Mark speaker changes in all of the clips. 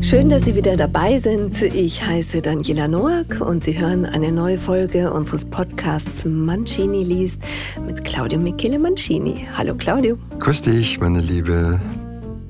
Speaker 1: Schön, dass Sie wieder dabei sind. Ich heiße Daniela Noack und Sie hören eine neue Folge unseres Podcasts Mancini liest mit Claudio Michele Mancini. Hallo Claudio.
Speaker 2: Grüß dich, meine Liebe.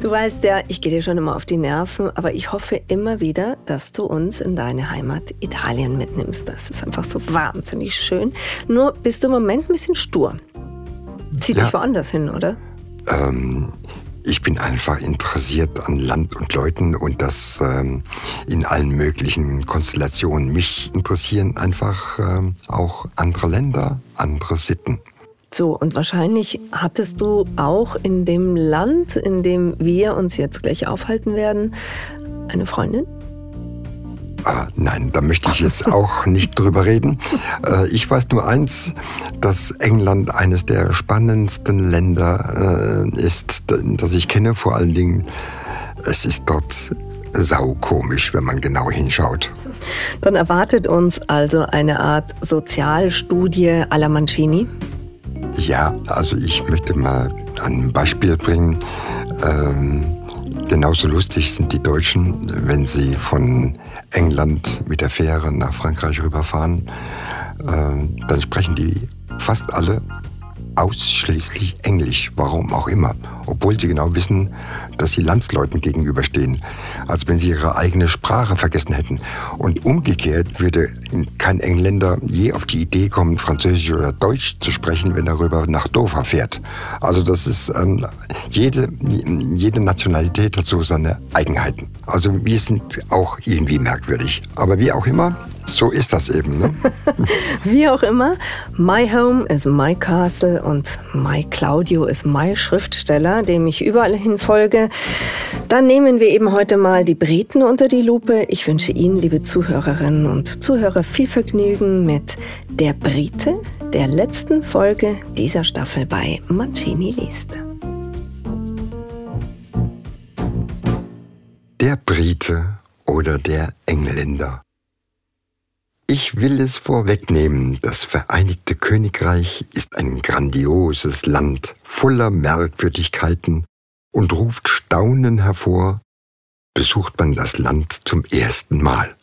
Speaker 1: Du weißt ja, ich gehe dir schon immer auf die Nerven, aber ich hoffe immer wieder, dass du uns in deine Heimat Italien mitnimmst. Das ist einfach so wahnsinnig schön. Nur bist du im Moment ein bisschen stur. Zieh ja. dich woanders hin, oder?
Speaker 2: Ähm, ich bin einfach interessiert an Land und Leuten und das ähm, in allen möglichen Konstellationen. Mich interessieren einfach ähm, auch andere Länder, andere Sitten.
Speaker 1: So, und wahrscheinlich hattest du auch in dem Land, in dem wir uns jetzt gleich aufhalten werden, eine Freundin?
Speaker 2: Ah, nein, da möchte ich jetzt auch nicht drüber reden. Äh, ich weiß nur eins, dass England eines der spannendsten Länder äh, ist, das ich kenne. Vor allen Dingen, es ist dort saukomisch, wenn man genau hinschaut.
Speaker 1: Dann erwartet uns also eine Art Sozialstudie alla Mancini?
Speaker 2: Ja, also ich möchte mal ein Beispiel bringen. Ähm, genauso lustig sind die Deutschen, wenn sie von England mit der Fähre nach Frankreich rüberfahren, äh, dann sprechen die fast alle ausschließlich Englisch, warum auch immer, obwohl sie genau wissen, dass sie Landsleuten gegenüberstehen, als wenn sie ihre eigene Sprache vergessen hätten. Und umgekehrt würde kein Engländer je auf die Idee kommen, Französisch oder Deutsch zu sprechen, wenn er rüber nach Dover fährt. Also das ist, ähm, jede, jede Nationalität hat so seine Eigenheiten. Also wir sind auch irgendwie merkwürdig. Aber wie auch immer, so ist das eben. Ne?
Speaker 1: Wie auch immer, My Home is My Castle und My Claudio ist My Schriftsteller, dem ich überall hin folge. Dann nehmen wir eben heute mal die Briten unter die Lupe. Ich wünsche Ihnen, liebe Zuhörerinnen und Zuhörer, viel Vergnügen mit Der Brite, der letzten Folge dieser Staffel bei Mancini liest.
Speaker 2: Der Brite oder der Engländer. Ich will es vorwegnehmen, das Vereinigte Königreich ist ein grandioses Land voller Merkwürdigkeiten und ruft Staunen hervor, besucht man das Land zum ersten Mal.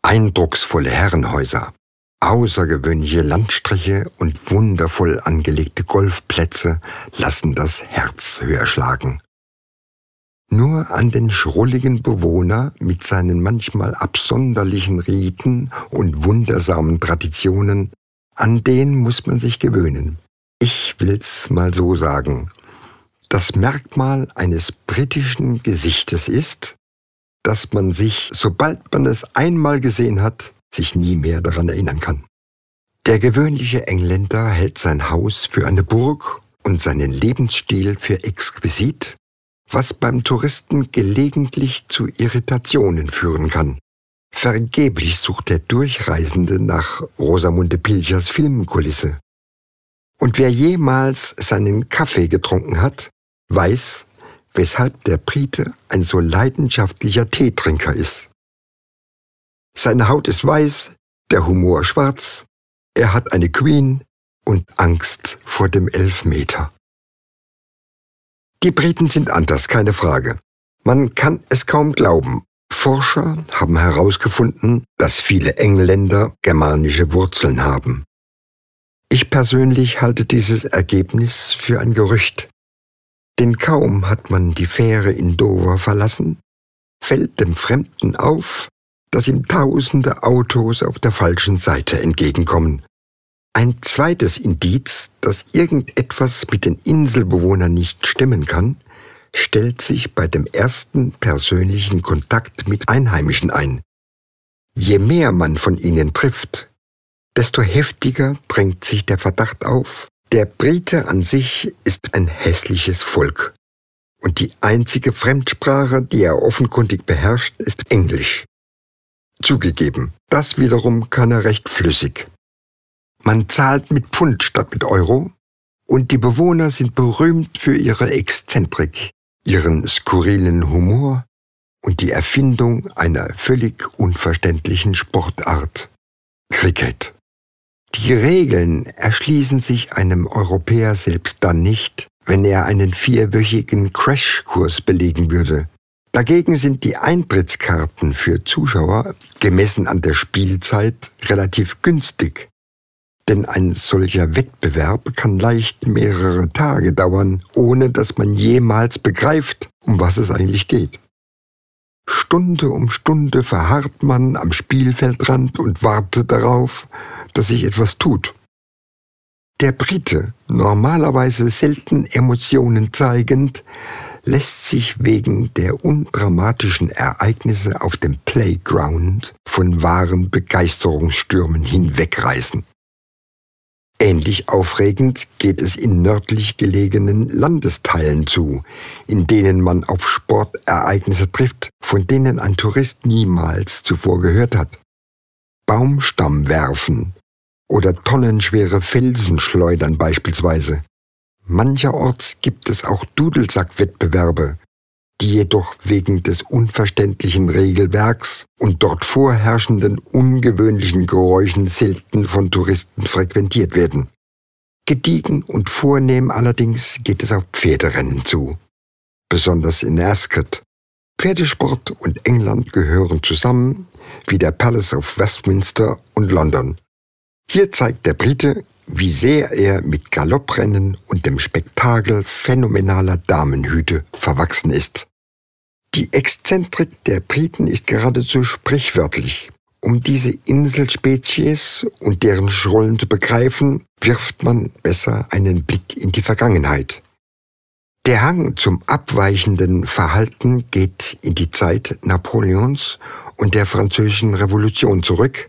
Speaker 2: Eindrucksvolle Herrenhäuser, außergewöhnliche Landstriche und wundervoll angelegte Golfplätze lassen das Herz höher schlagen. Nur an den schrulligen Bewohner mit seinen manchmal absonderlichen Riten und wundersamen Traditionen, an den muss man sich gewöhnen. Ich will's mal so sagen. Das Merkmal eines britischen Gesichtes ist, dass man sich, sobald man es einmal gesehen hat, sich nie mehr daran erinnern kann. Der gewöhnliche Engländer hält sein Haus für eine Burg und seinen Lebensstil für exquisit was beim Touristen gelegentlich zu Irritationen führen kann. Vergeblich sucht der Durchreisende nach Rosamunde Pilchers Filmkulisse. Und wer jemals seinen Kaffee getrunken hat, weiß, weshalb der Brite ein so leidenschaftlicher Teetrinker ist. Seine Haut ist weiß, der Humor schwarz, er hat eine Queen und Angst vor dem Elfmeter. Die Briten sind anders, keine Frage. Man kann es kaum glauben. Forscher haben herausgefunden, dass viele Engländer germanische Wurzeln haben. Ich persönlich halte dieses Ergebnis für ein Gerücht. Denn kaum hat man die Fähre in Dover verlassen, fällt dem Fremden auf, dass ihm tausende Autos auf der falschen Seite entgegenkommen ein zweites Indiz, dass irgendetwas mit den Inselbewohnern nicht stimmen kann, stellt sich bei dem ersten persönlichen Kontakt mit Einheimischen ein. Je mehr man von ihnen trifft, desto heftiger drängt sich der Verdacht auf, der Brite an sich ist ein hässliches Volk. Und die einzige Fremdsprache, die er offenkundig beherrscht, ist Englisch. Zugegeben, das wiederum kann er recht flüssig. Man zahlt mit Pfund statt mit Euro und die Bewohner sind berühmt für ihre Exzentrik, ihren skurrilen Humor und die Erfindung einer völlig unverständlichen Sportart. Cricket. Die Regeln erschließen sich einem Europäer selbst dann nicht, wenn er einen vierwöchigen Crashkurs belegen würde. Dagegen sind die Eintrittskarten für Zuschauer, gemessen an der Spielzeit, relativ günstig. Denn ein solcher Wettbewerb kann leicht mehrere Tage dauern, ohne dass man jemals begreift, um was es eigentlich geht. Stunde um Stunde verharrt man am Spielfeldrand und wartet darauf, dass sich etwas tut. Der Brite, normalerweise selten Emotionen zeigend, lässt sich wegen der undramatischen Ereignisse auf dem Playground von wahren Begeisterungsstürmen hinwegreißen. Ähnlich aufregend geht es in nördlich gelegenen Landesteilen zu, in denen man auf Sportereignisse trifft, von denen ein Tourist niemals zuvor gehört hat. Baumstamm werfen oder tonnenschwere Felsen schleudern beispielsweise. Mancherorts gibt es auch Dudelsackwettbewerbe, die jedoch wegen des unverständlichen Regelwerks und dort vorherrschenden ungewöhnlichen Geräuschen selten von Touristen frequentiert werden. Gediegen und vornehm allerdings geht es auf Pferderennen zu, besonders in Ascot. Pferdesport und England gehören zusammen wie der Palace of Westminster und London. Hier zeigt der Brite, wie sehr er mit Galopprennen und dem Spektakel phänomenaler Damenhüte verwachsen ist. Die Exzentrik der Briten ist geradezu sprichwörtlich. Um diese Inselspezies und deren Schrollen zu begreifen, wirft man besser einen Blick in die Vergangenheit. Der Hang zum abweichenden Verhalten geht in die Zeit Napoleons und der französischen Revolution zurück,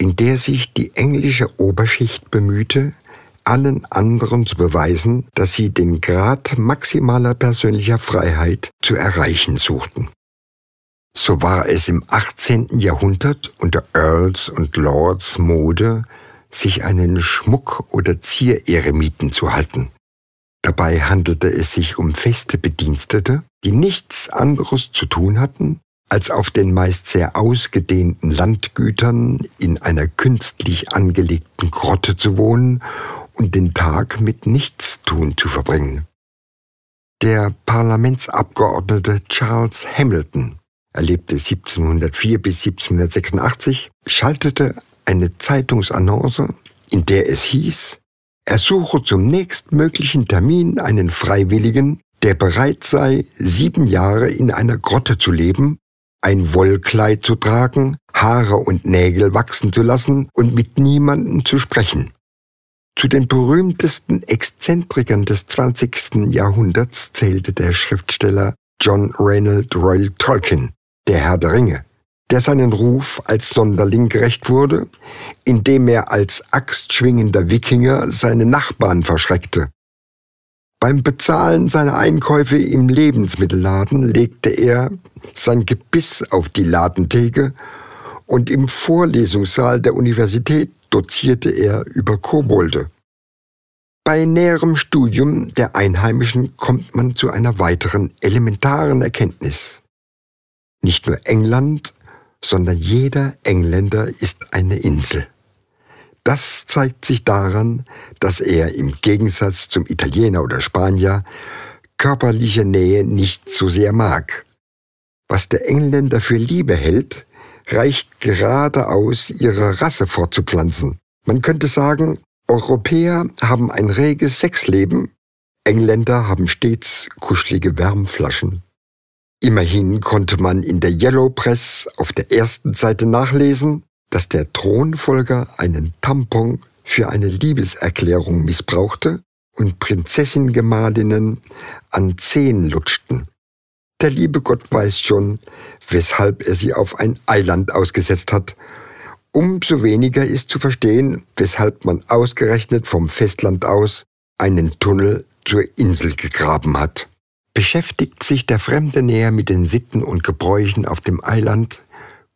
Speaker 2: in der sich die englische Oberschicht bemühte, allen anderen zu beweisen, dass sie den Grad maximaler persönlicher Freiheit zu erreichen suchten. So war es im 18. Jahrhundert unter Earls und Lords Mode, sich einen Schmuck- oder Ziereremiten zu halten. Dabei handelte es sich um feste Bedienstete, die nichts anderes zu tun hatten, als auf den meist sehr ausgedehnten Landgütern in einer künstlich angelegten Grotte zu wohnen und den Tag mit Nichtstun zu verbringen. Der Parlamentsabgeordnete Charles Hamilton, er lebte 1704 bis 1786, schaltete eine Zeitungsannonce, in der es hieß, er suche zum nächstmöglichen Termin einen Freiwilligen, der bereit sei, sieben Jahre in einer Grotte zu leben ein Wollkleid zu tragen, Haare und Nägel wachsen zu lassen und mit niemandem zu sprechen. Zu den berühmtesten Exzentrikern des 20. Jahrhunderts zählte der Schriftsteller John Reynolds Royal Tolkien, der Herr der Ringe, der seinen Ruf als Sonderling gerecht wurde, indem er als axtschwingender Wikinger seine Nachbarn verschreckte beim Bezahlen seiner Einkäufe im Lebensmittelladen legte er sein Gebiss auf die Ladentheke und im Vorlesungssaal der Universität dozierte er über Kobolde. Bei näherem Studium der Einheimischen kommt man zu einer weiteren elementaren Erkenntnis. Nicht nur England, sondern jeder Engländer ist eine Insel. Das zeigt sich daran, dass er im Gegensatz zum Italiener oder Spanier körperliche Nähe nicht so sehr mag. Was der Engländer für Liebe hält, reicht gerade aus, ihre Rasse fortzupflanzen. Man könnte sagen, Europäer haben ein reges Sexleben, Engländer haben stets kuschelige Wärmflaschen. Immerhin konnte man in der Yellow Press auf der ersten Seite nachlesen, dass der Thronfolger einen Tampon für eine Liebeserklärung missbrauchte und Prinzessingemahlinnen an Zehen lutschten. Der liebe Gott weiß schon, weshalb er sie auf ein Eiland ausgesetzt hat. Umso weniger ist zu verstehen, weshalb man ausgerechnet vom Festland aus einen Tunnel zur Insel gegraben hat. Beschäftigt sich der Fremde näher mit den Sitten und Gebräuchen auf dem Eiland,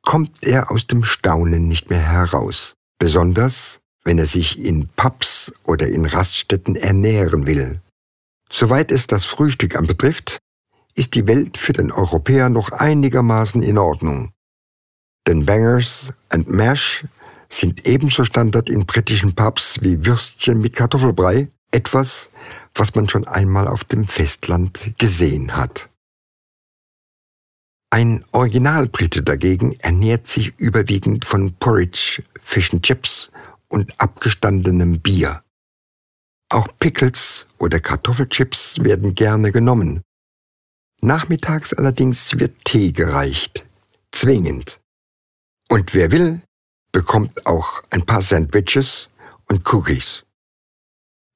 Speaker 2: kommt er aus dem Staunen nicht mehr heraus, besonders wenn er sich in Pubs oder in Raststätten ernähren will. Soweit es das Frühstück anbetrifft, ist die Welt für den Europäer noch einigermaßen in Ordnung. Denn Bangers and Mash sind ebenso Standard in britischen Pubs wie Würstchen mit Kartoffelbrei, etwas, was man schon einmal auf dem Festland gesehen hat. Ein Originalbrite dagegen ernährt sich überwiegend von Porridge, Fish and Chips und abgestandenem Bier. Auch Pickles oder Kartoffelchips werden gerne genommen. Nachmittags allerdings wird Tee gereicht, zwingend. Und wer will, bekommt auch ein paar Sandwiches und Cookies.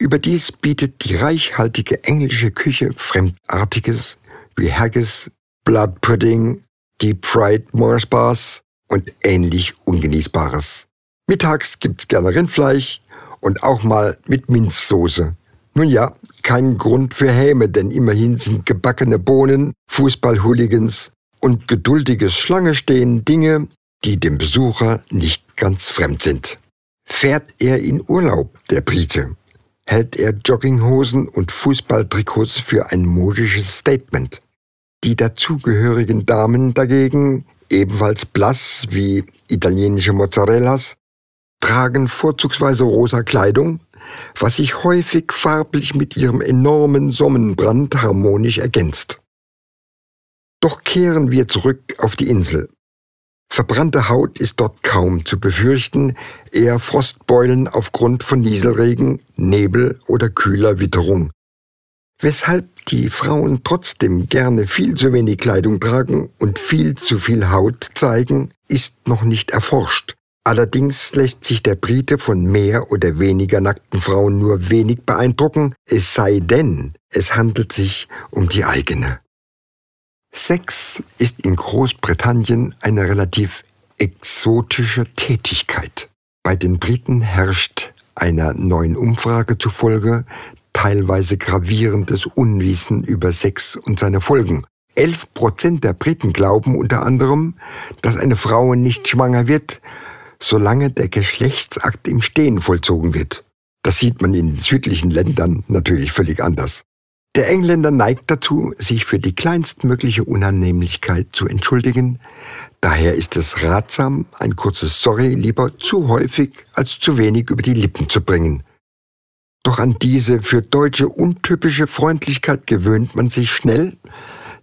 Speaker 2: Überdies bietet die reichhaltige englische Küche Fremdartiges wie Haggis, Blood Pudding, Deep Fried Mars Bars und ähnlich Ungenießbares. Mittags gibt's gerne Rindfleisch und auch mal mit Minzsoße. Nun ja, kein Grund für Häme, denn immerhin sind gebackene Bohnen, Fußballhooligans und geduldiges Schlangestehen Dinge, die dem Besucher nicht ganz fremd sind. Fährt er in Urlaub, der Brite, hält er Jogginghosen und Fußballtrikots für ein modisches Statement. Die dazugehörigen Damen dagegen, ebenfalls blass wie italienische Mozzarellas, tragen vorzugsweise rosa Kleidung, was sich häufig farblich mit ihrem enormen Sonnenbrand harmonisch ergänzt. Doch kehren wir zurück auf die Insel. Verbrannte Haut ist dort kaum zu befürchten, eher Frostbeulen aufgrund von Nieselregen, Nebel oder kühler Witterung. Weshalb die Frauen trotzdem gerne viel zu wenig Kleidung tragen und viel zu viel Haut zeigen, ist noch nicht erforscht. Allerdings lässt sich der Brite von mehr oder weniger nackten Frauen nur wenig beeindrucken, es sei denn, es handelt sich um die eigene. Sex ist in Großbritannien eine relativ exotische Tätigkeit. Bei den Briten herrscht einer neuen Umfrage zufolge teilweise gravierendes Unwissen über Sex und seine Folgen. Elf Prozent der Briten glauben unter anderem, dass eine Frau nicht schwanger wird, solange der Geschlechtsakt im Stehen vollzogen wird. Das sieht man in südlichen Ländern natürlich völlig anders. Der Engländer neigt dazu, sich für die kleinstmögliche Unannehmlichkeit zu entschuldigen. Daher ist es ratsam, ein kurzes Sorry lieber zu häufig als zu wenig über die Lippen zu bringen. Doch an diese für Deutsche untypische Freundlichkeit gewöhnt man sich schnell,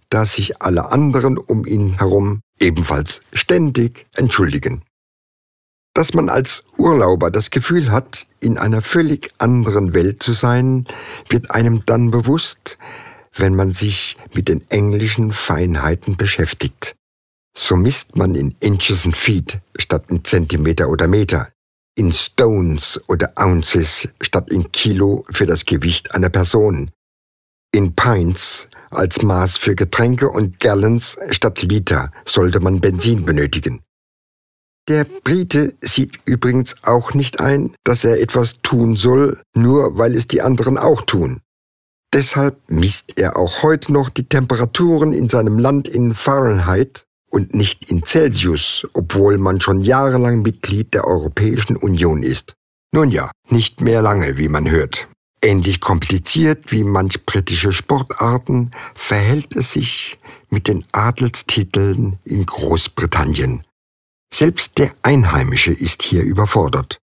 Speaker 2: da sich alle anderen um ihn herum ebenfalls ständig entschuldigen. Dass man als Urlauber das Gefühl hat, in einer völlig anderen Welt zu sein, wird einem dann bewusst, wenn man sich mit den englischen Feinheiten beschäftigt. So misst man in Inches und Feet statt in Zentimeter oder Meter, in Stones oder Ounces statt in Kilo für das Gewicht einer Person, in Pints als Maß für Getränke und Gallons statt Liter sollte man Benzin benötigen. Der Brite sieht übrigens auch nicht ein, dass er etwas tun soll, nur weil es die anderen auch tun. Deshalb misst er auch heute noch die Temperaturen in seinem Land in Fahrenheit und nicht in Celsius, obwohl man schon jahrelang Mitglied der Europäischen Union ist. Nun ja, nicht mehr lange, wie man hört. Ähnlich kompliziert wie manch britische Sportarten verhält es sich mit den Adelstiteln in Großbritannien. Selbst der Einheimische ist hier überfordert.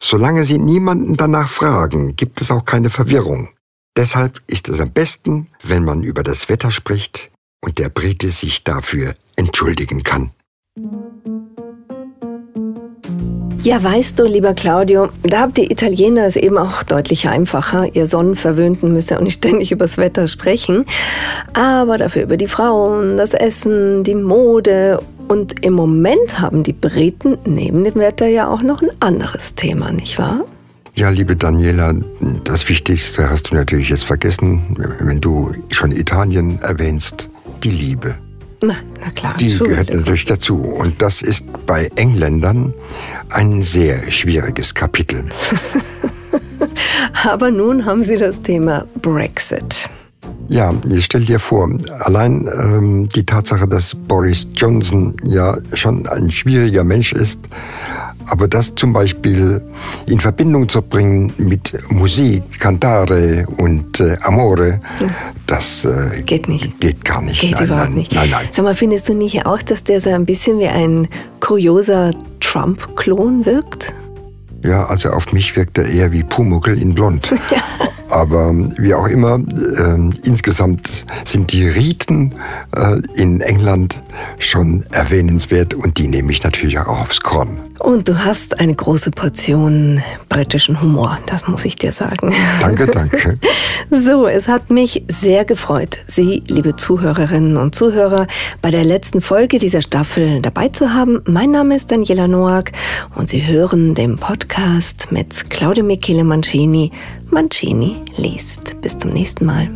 Speaker 2: Solange Sie niemanden danach fragen, gibt es auch keine Verwirrung. Deshalb ist es am besten, wenn man über das Wetter spricht und der Brite sich dafür entschuldigen kann.
Speaker 1: Ja, weißt du, lieber Claudio, da habt ihr Italiener es eben auch deutlich einfacher. Ihr Sonnenverwöhnten müsst ja auch nicht ständig übers Wetter sprechen, aber dafür über die Frauen, das Essen, die Mode und im Moment haben die Briten neben dem Wetter ja auch noch ein anderes Thema, nicht wahr?
Speaker 2: Ja, liebe Daniela, das Wichtigste hast du natürlich jetzt vergessen, wenn du schon Italien erwähnst, die Liebe.
Speaker 1: Na, klar.
Speaker 2: Die gehört natürlich dazu. Und das ist bei Engländern ein sehr schwieriges Kapitel.
Speaker 1: Aber nun haben Sie das Thema Brexit.
Speaker 2: Ja, stell dir vor, allein ähm, die Tatsache, dass Boris Johnson ja schon ein schwieriger Mensch ist, aber das zum Beispiel in Verbindung zu bringen mit Musik, Cantare und äh, Amore, das äh,
Speaker 1: geht nicht.
Speaker 2: Geht gar nicht.
Speaker 1: Geht
Speaker 2: nein,
Speaker 1: überhaupt
Speaker 2: nein,
Speaker 1: nicht.
Speaker 2: Nein, nein.
Speaker 1: Sag mal, findest du nicht auch, dass der so ein bisschen wie ein kurioser Trump-Klon wirkt?
Speaker 2: Ja, also auf mich wirkt er eher wie Pumuckel in Blond. Ja. Aber wie auch immer, äh, insgesamt sind die Riten äh, in England schon erwähnenswert und die nehme ich natürlich auch aufs Korn.
Speaker 1: Und du hast eine große Portion britischen Humor, das muss ich dir sagen.
Speaker 2: Danke, danke.
Speaker 1: So, es hat mich sehr gefreut, Sie, liebe Zuhörerinnen und Zuhörer, bei der letzten Folge dieser Staffel dabei zu haben. Mein Name ist Daniela Noack und Sie hören den Podcast mit Claudio Michele Mancini. Mancini liest. Bis zum nächsten Mal.